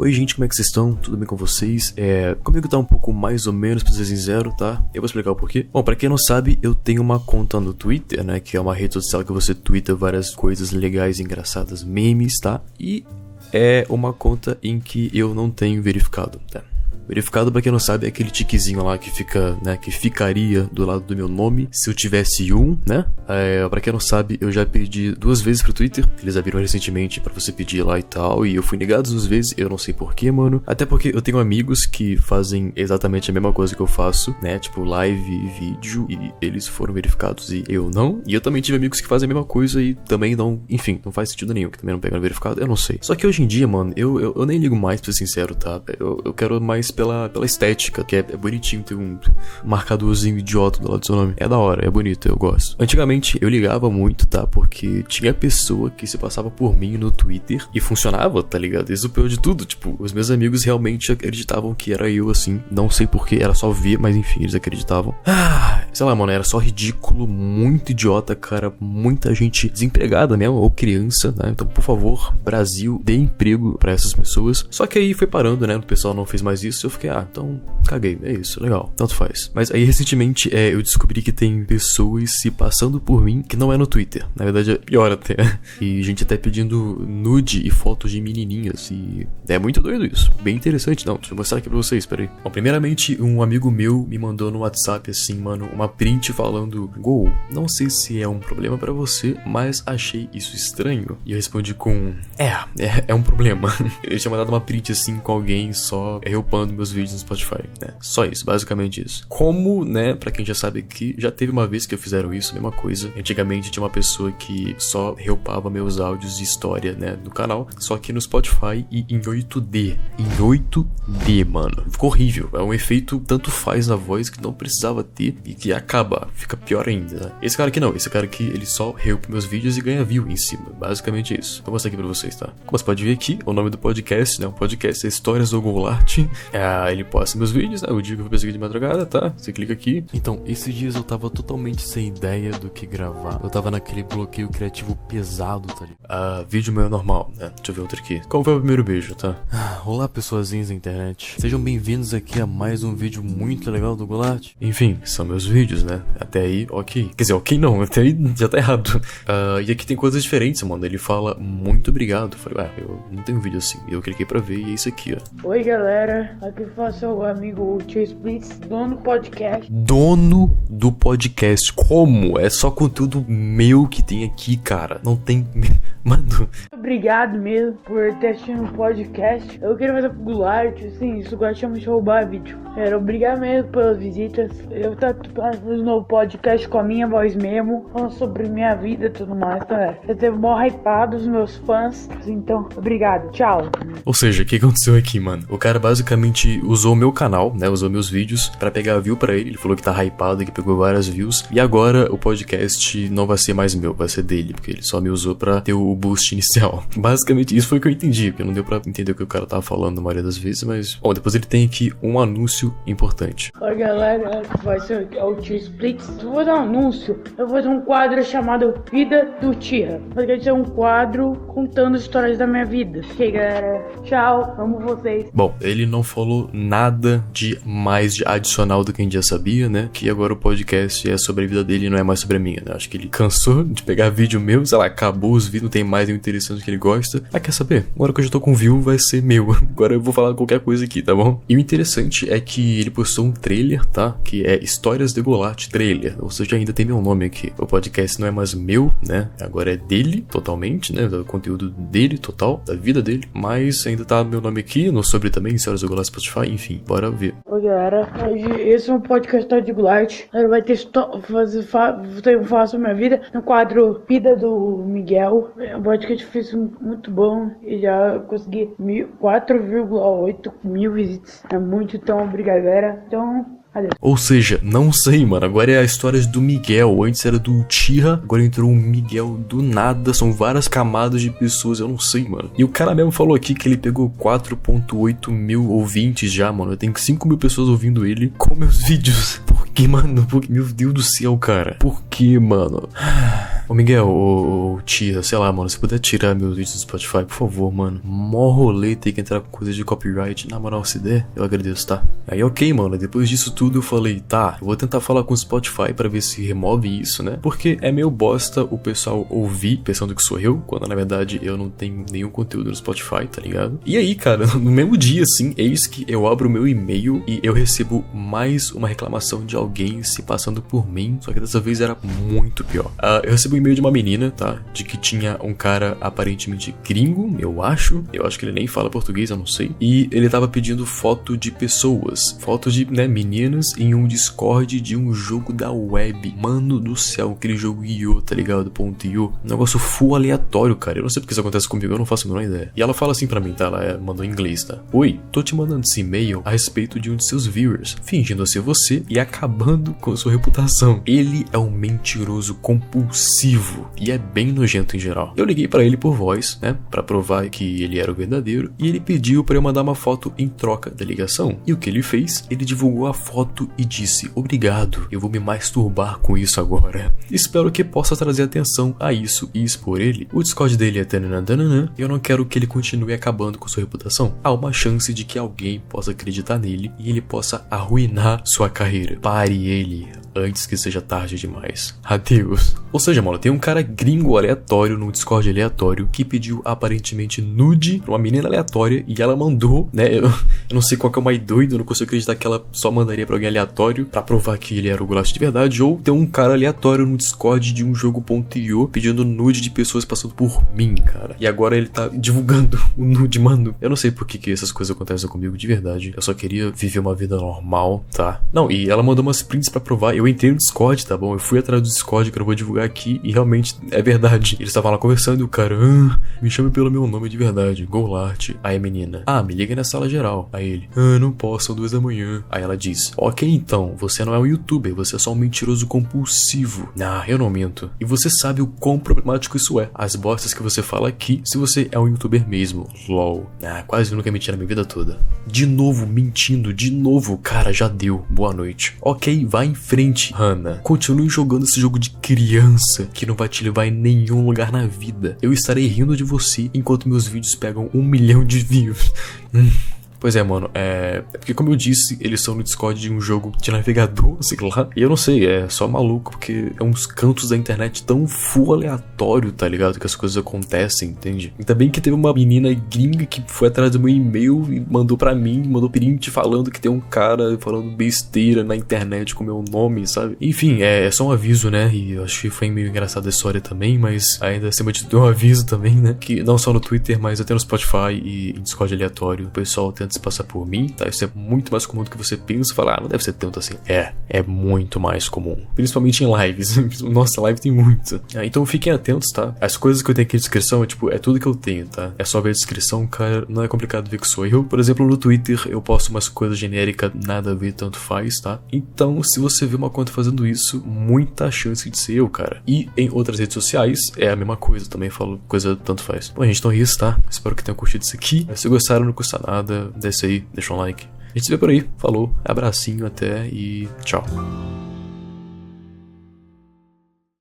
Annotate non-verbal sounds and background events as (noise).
Oi, gente, como é que vocês estão? Tudo bem com vocês? É, comigo tá um pouco mais ou menos, pra ser sincero, tá? Eu vou explicar o porquê. Bom, pra quem não sabe, eu tenho uma conta no Twitter, né? Que é uma rede social que você twitta várias coisas legais, engraçadas, memes, tá? E é uma conta em que eu não tenho verificado, tá? Verificado, pra quem não sabe, é aquele tiquezinho lá que fica, né, que ficaria do lado do meu nome se eu tivesse um, né? É, pra quem não sabe, eu já pedi duas vezes pro Twitter, eles abriram recentemente para você pedir lá e tal, e eu fui negado duas vezes, eu não sei porquê, mano. Até porque eu tenho amigos que fazem exatamente a mesma coisa que eu faço, né? Tipo, live e vídeo, e eles foram verificados e eu não. E eu também tive amigos que fazem a mesma coisa e também não, enfim, não faz sentido nenhum, que também não pegaram verificado, eu não sei. Só que hoje em dia, mano, eu, eu, eu nem ligo mais, pra ser sincero, tá? Eu, eu quero mais pela, pela estética, que é, é bonitinho ter um marcadorzinho idiota do lado do seu nome. É da hora, é bonito, eu gosto. Antigamente eu ligava muito, tá? Porque tinha pessoa que se passava por mim no Twitter e funcionava, tá ligado? Isso é o pior de tudo. Tipo, os meus amigos realmente acreditavam que era eu assim. Não sei porquê, era só ver, mas enfim, eles acreditavam. Ah, sei lá, mano, era só ridículo, muito idiota, cara. Muita gente desempregada mesmo, ou criança, né? Então, por favor, Brasil, dê emprego para essas pessoas. Só que aí foi parando, né? O pessoal não fez mais isso. Eu fiquei, ah, então caguei, é isso, legal, tanto faz. Mas aí recentemente é, eu descobri que tem pessoas se passando por mim que não é no Twitter. Na verdade é pior até. (laughs) E gente até pedindo nude e fotos de menininhas. E é muito doido isso. Bem interessante, não. Deixa eu mostrar aqui pra vocês, peraí. Bom, primeiramente, um amigo meu me mandou no WhatsApp assim, mano, uma print falando: Gol, não sei se é um problema para você, mas achei isso estranho. E eu respondi com: É, é, é um problema. (laughs) Ele tinha mandado uma print assim com alguém só reupando meus vídeos no Spotify, né? Só isso, basicamente isso. Como, né, para quem já sabe aqui, já teve uma vez que eu fizeram isso, mesma coisa. Antigamente tinha uma pessoa que só reupava meus áudios de história, né, do canal, só que no Spotify e em 8D. Em 8D, mano. Ficou horrível. É um efeito tanto faz na voz que não precisava ter e que acaba, fica pior ainda. Né? Esse cara aqui não, esse cara aqui, ele só reupa meus vídeos e ganha view em cima. Basicamente isso. Vou mostrar aqui pra vocês, tá? Como você pode ver aqui, o nome do podcast, né, o podcast é Histórias do Goulart. É, ele posta meus vídeos, né? O dia que eu vou perseguir de madrugada, tá? Você clica aqui. Então, esses dias eu tava totalmente sem ideia do que gravar. Eu tava naquele bloqueio criativo pesado, tá ligado? Ah, vídeo meu é normal, né? Deixa eu ver outro aqui. Qual foi o primeiro beijo, tá? Ah, olá, pessoazinhas da internet. Sejam bem-vindos aqui a mais um vídeo muito legal do Goulart. Enfim, são meus vídeos, né? Até aí, ok. Quer dizer, ok não, até aí já tá errado. Ah, e aqui tem coisas diferentes, mano. Ele fala muito obrigado. Eu falei, ah, eu não tenho vídeo assim. Eu cliquei pra ver e é isso aqui, ó. Oi, galera. Aqui fala seu amigo Tio Splits, dono do podcast. dono do podcast. Como? É só conteúdo meu que tem aqui, cara. Não tem. Mano. Obrigado mesmo por ter assistido o podcast. Eu queria fazer pro Goulart, assim, isso gosta de roubar vídeo. Era obrigado mesmo pelas visitas. Eu tô fazendo um novo podcast com a minha voz mesmo, falando sobre minha vida e tudo mais. Então, é, eu teve mó hypado os meus fãs. Então, obrigado. Tchau. Ou seja, o que aconteceu aqui, mano? O cara basicamente usou o meu canal, né? Usou meus vídeos pra pegar view pra ele. Ele falou que tá hypado, que pegou várias views. E agora o podcast não vai ser mais meu, vai ser dele, porque ele só me usou pra ter o boost inicial. (laughs) Basicamente, isso foi o que eu entendi, porque não deu pra entender o que o cara tava falando na maioria das vezes, mas. Bom, depois ele tem aqui um anúncio importante. Oi galera, vai ser o Tio Splits. Eu vou dar um anúncio. Eu vou fazer um quadro chamado Vida do Tia. Vai ser um quadro contando histórias da minha vida. Ok, galera. Tchau, amo vocês. Bom, ele não falou nada de mais de adicional do que a gente já sabia, né? Que agora o podcast é sobre a vida dele e não é mais sobre a minha, né? Acho que ele cansou de pegar vídeo meu, sei lá, acabou os vídeos, não tem mais interessante que ele gosta. Ah, quer saber? Agora que eu já tô com view, vai ser meu. (laughs) Agora eu vou falar qualquer coisa aqui, tá bom? E o interessante é que ele postou um trailer, tá? Que é Histórias de Golart Trailer. Ou seja, ainda tem meu nome aqui. O podcast não é mais meu, né? Agora é dele, totalmente, né? Do conteúdo dele, total, da vida dele. Mas ainda tá meu nome aqui, no sobre também, Histórias do Golart Spotify, enfim, bora ver. Oi galera, esse é um podcast de Goulart. Ele vai ter fazer fa sobre minha vida no quadro Vida do Miguel. Um podcast que fiz muito bom e já consegui mil- 4,8 mil visitas. É muito, então obrigado galera. Então. Ou seja, não sei, mano. Agora é a história do Miguel. Antes era do Tira, agora entrou um Miguel do nada. São várias camadas de pessoas, eu não sei, mano. E o cara mesmo falou aqui que ele pegou 4,8 mil ouvintes já, mano. Eu tenho 5 mil pessoas ouvindo ele com meus (laughs) vídeos. Por que, mano? Por que? Meu Deus do céu, cara. Por que, mano? (sighs) Ô Miguel, ô, ô tia, sei lá, mano, se puder tirar meus vídeos do Spotify, por favor, mano. Mó rolê ter que entrar com coisa de copyright. Na moral, se der, eu agradeço, tá? Aí, ok, mano, depois disso tudo eu falei, tá, eu vou tentar falar com o Spotify para ver se remove isso, né? Porque é meio bosta o pessoal ouvir pensando que sou eu, quando na verdade eu não tenho nenhum conteúdo no Spotify, tá ligado? E aí, cara, (laughs) no mesmo dia, assim, eis que eu abro o meu e-mail e eu recebo mais uma reclamação de alguém se passando por mim, só que dessa vez era muito pior. Uh, eu recebi um e-mail de uma menina, tá? De que tinha um cara aparentemente gringo, eu acho. Eu acho que ele nem fala português, eu não sei. E ele tava pedindo foto de pessoas, fotos de, né, meninas em um Discord de um jogo da web. Mano do céu, aquele jogo IO, tá ligado? Ponto .io. Um negócio full aleatório, cara. Eu não sei porque isso acontece comigo, eu não faço a menor ideia. E ela fala assim para mim, tá? Ela é, mandou em inglês, tá? Oi, tô te mandando esse e-mail a respeito de um de seus viewers, fingindo ser você e acabando com sua reputação. Ele é um mentiroso compulsivo e é bem nojento em geral. Eu liguei para ele por voz, né, para provar que ele era o verdadeiro, e ele pediu para eu mandar uma foto em troca da ligação. E o que ele fez? Ele divulgou a foto e disse: "Obrigado, eu vou me masturbar com isso agora. Espero que possa trazer atenção a isso e expor ele. O Discord dele é tananã, e eu não quero que ele continue acabando com sua reputação. Há uma chance de que alguém possa acreditar nele e ele possa arruinar sua carreira. Pare ele antes que seja tarde demais. Adeus. Ou seja, mano, tem um cara gringo aleatório no Discord aleatório que pediu aparentemente nude pra uma menina aleatória e ela mandou, né? Eu, eu não sei qual que é o mais doido, eu não consigo acreditar que ela só mandaria pra alguém aleatório para provar que ele era o Golaço de verdade. Ou tem um cara aleatório no Discord de um jogo.io pedindo nude de pessoas passando por mim, cara. E agora ele tá divulgando o nude, mano. Eu não sei por que, que essas coisas acontecem comigo de verdade. Eu só queria viver uma vida normal, tá? Não, e ela mandou umas prints para provar. Eu entrei no Discord, tá bom? Eu fui atrás do Discord que eu vou divulgar aqui e realmente é verdade. Eles estavam lá conversando e o cara, ah, me chame pelo meu nome de verdade, Golart. Aí a menina, ah, me liga na sala geral. Aí ele, ah, não posso, são duas da manhã. Aí ela diz, ok então, você não é um youtuber, você é só um mentiroso compulsivo. Ah, eu não minto. E você sabe o quão problemático isso é. As bostas que você fala aqui, se você é um youtuber mesmo. LOL. Ah, quase nunca menti na minha vida toda. De novo, mentindo, de novo. Cara, já deu. Boa noite. Ok, vai em frente, Hannah. Continue jogando esse jogo de criança que não vai te levar em nenhum lugar na vida. Eu estarei rindo de você enquanto meus vídeos pegam um milhão de views. Pois é, mano, é... é. porque, como eu disse, eles são no Discord de um jogo de navegador, (laughs) sei lá. E eu não sei, é só maluco, porque é uns cantos da internet tão full aleatório, tá ligado? Que as coisas acontecem, entende? E também que teve uma menina gringa que foi atrás do meu e-mail e mandou para mim, mandou print falando que tem um cara falando besteira na internet com meu nome, sabe? Enfim, é, é só um aviso, né? E eu acho que foi meio engraçada a história também, mas ainda acima de tudo um aviso também, né? Que não só no Twitter, mas até no Spotify e Discord aleatório, o pessoal tenta se passar por mim, tá? Isso é muito mais comum do que você pensa. Falar, ah, não deve ser tanto assim. É, é muito mais comum. Principalmente em lives. (laughs) Nossa, live tem muito. Ah, então fiquem atentos, tá? As coisas que eu tenho aqui na descrição é tipo, é tudo que eu tenho, tá? É só ver a descrição, cara. Não é complicado ver que sou eu. Por exemplo, no Twitter eu posto umas coisas genéricas, nada a ver, tanto faz, tá? Então, se você vê uma conta fazendo isso, muita chance de ser eu, cara. E em outras redes sociais é a mesma coisa. Também falo coisa tanto faz. Bom, gente, então é isso, tá? Espero que tenham curtido isso aqui. Se gostaram, não custa nada. Desce aí, deixa um like. A gente se vê por aí. Falou, abracinho até e tchau.